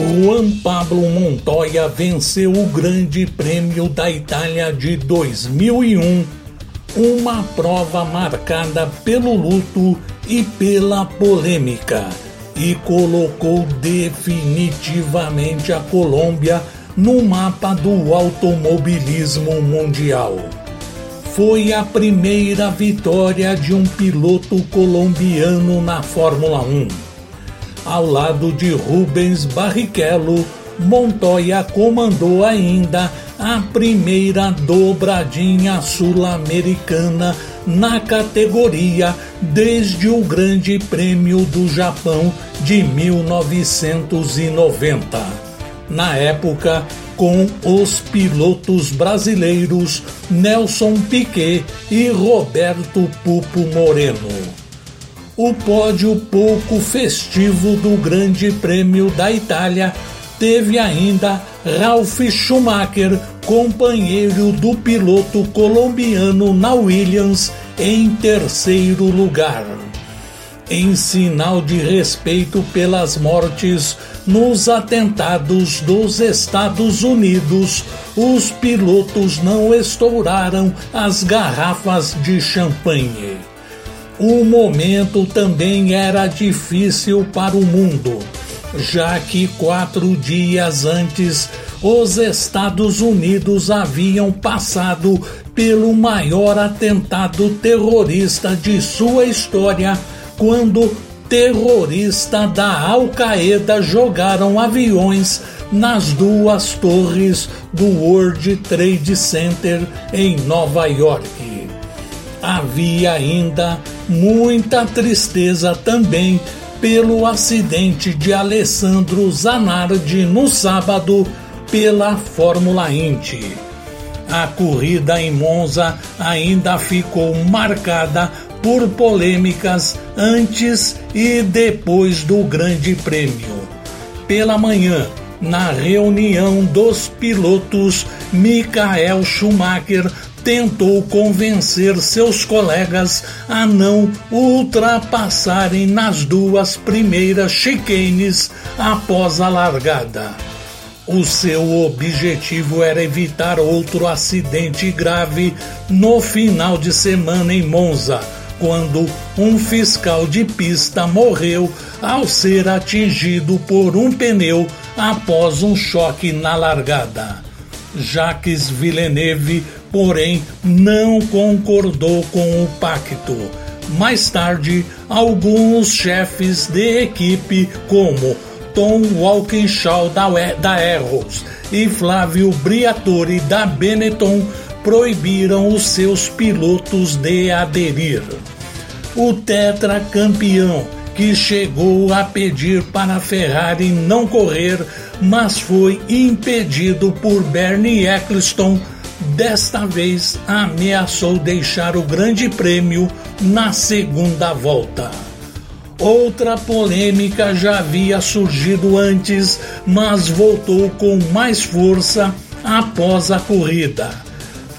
Juan Pablo Montoya venceu o Grande Prêmio da Itália de 2001, uma prova marcada pelo luto e pela polêmica, e colocou definitivamente a Colômbia no mapa do automobilismo mundial. Foi a primeira vitória de um piloto colombiano na Fórmula 1 ao lado de Rubens Barrichello, Montoya comandou ainda a primeira dobradinha sul-americana na categoria desde o Grande Prêmio do Japão de 1990. Na época, com os pilotos brasileiros Nelson Piquet e Roberto Pupo Moreno o pódio pouco festivo do Grande Prêmio da Itália teve ainda Ralf Schumacher, companheiro do piloto colombiano na Williams, em terceiro lugar. Em sinal de respeito pelas mortes nos atentados dos Estados Unidos, os pilotos não estouraram as garrafas de champanhe. O momento também era difícil para o mundo, já que quatro dias antes os Estados Unidos haviam passado pelo maior atentado terrorista de sua história, quando terroristas da Al-Qaeda jogaram aviões nas duas torres do World Trade Center em Nova York. Havia ainda muita tristeza também pelo acidente de Alessandro Zanardi no sábado pela Fórmula Indy. A corrida em Monza ainda ficou marcada por polêmicas antes e depois do Grande Prêmio. Pela manhã, na reunião dos pilotos, Michael Schumacher tentou convencer seus colegas a não ultrapassarem nas duas primeiras chicanes após a largada. O seu objetivo era evitar outro acidente grave no final de semana em Monza, quando um fiscal de pista morreu ao ser atingido por um pneu após um choque na largada. Jacques Villeneuve porém não concordou com o pacto. Mais tarde, alguns chefes de equipe, como Tom Walkinshaw da, da Erros e Flávio Briatore da Benetton, proibiram os seus pilotos de aderir. O tetracampeão, que chegou a pedir para a Ferrari não correr, mas foi impedido por Bernie Eccleston desta vez ameaçou deixar o Grande Prêmio na segunda volta. Outra polêmica já havia surgido antes, mas voltou com mais força após a corrida.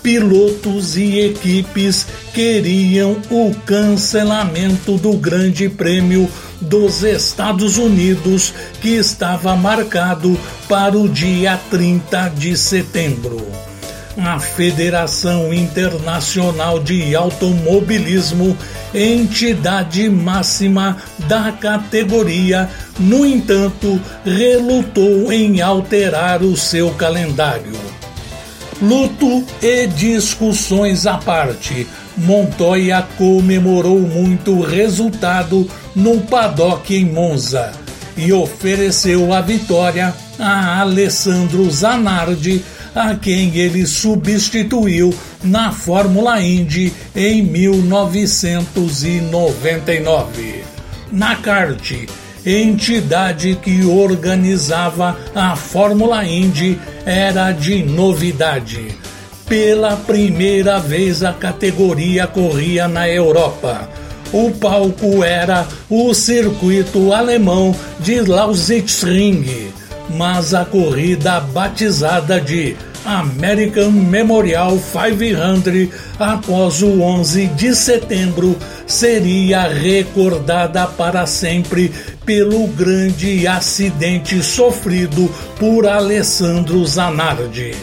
Pilotos e equipes queriam o cancelamento do Grande Prêmio dos Estados Unidos, que estava marcado para o dia 30 de setembro a Federação Internacional de Automobilismo, entidade máxima da categoria, no entanto, relutou em alterar o seu calendário. Luto e discussões à parte, Montoya comemorou muito o resultado no paddock em Monza e ofereceu a vitória a Alessandro Zanardi a quem ele substituiu na Fórmula Indy em 1999. Na kart, entidade que organizava a Fórmula Indy era de novidade. Pela primeira vez a categoria corria na Europa. O palco era o circuito alemão de Lausitzring mas a corrida batizada de American Memorial 500 após o 11 de setembro seria recordada para sempre pelo grande acidente sofrido por Alessandro Zanardi.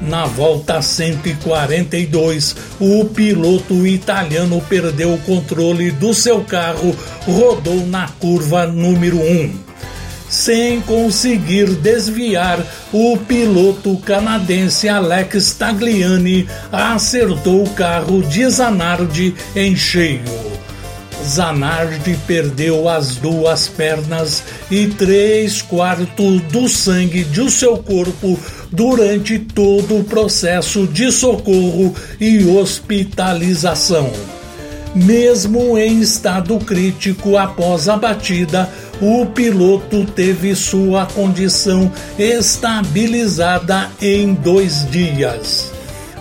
Na volta 142, o piloto italiano perdeu o controle do seu carro, rodou na curva número 1. Sem conseguir desviar, o piloto canadense Alex Tagliani acertou o carro de Zanardi em cheio. Zanardi perdeu as duas pernas e três quartos do sangue de seu corpo durante todo o processo de socorro e hospitalização. Mesmo em estado crítico após a batida, o piloto teve sua condição estabilizada em dois dias.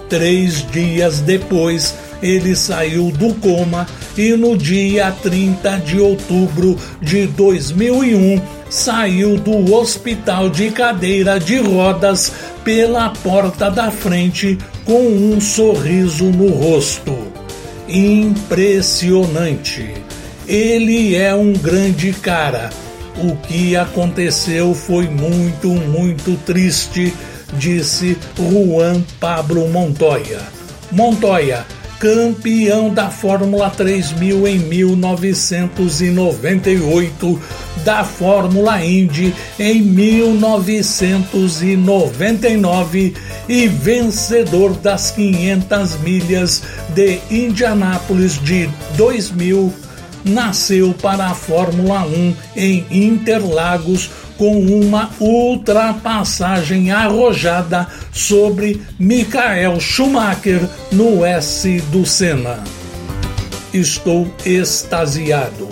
Três dias depois, ele saiu do coma e no dia 30 de outubro de 2001 saiu do hospital de cadeira de rodas pela porta da frente com um sorriso no rosto. Impressionante! Ele é um grande cara. O que aconteceu foi muito, muito triste, disse Juan Pablo Montoya. Montoya campeão da Fórmula 3000 em 1998, da Fórmula Indy em 1999 e vencedor das 500 milhas de Indianápolis de 2000, nasceu para a Fórmula 1 em Interlagos com uma ultrapassagem arrojada sobre Michael Schumacher no S do Senna. Estou extasiado.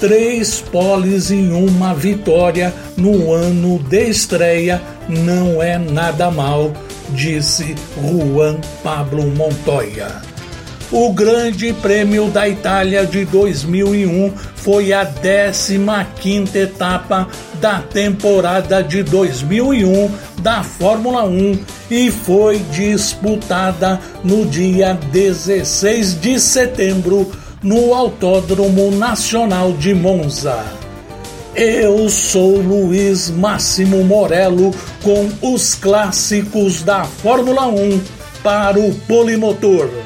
Três poles em uma vitória no ano de estreia não é nada mal, disse Juan Pablo Montoya. O Grande Prêmio da Itália de 2001 foi a 15ª etapa da temporada de 2001 da Fórmula 1 e foi disputada no dia 16 de setembro no Autódromo Nacional de Monza. Eu sou Luiz Máximo Morello com os clássicos da Fórmula 1 para o Polimotor.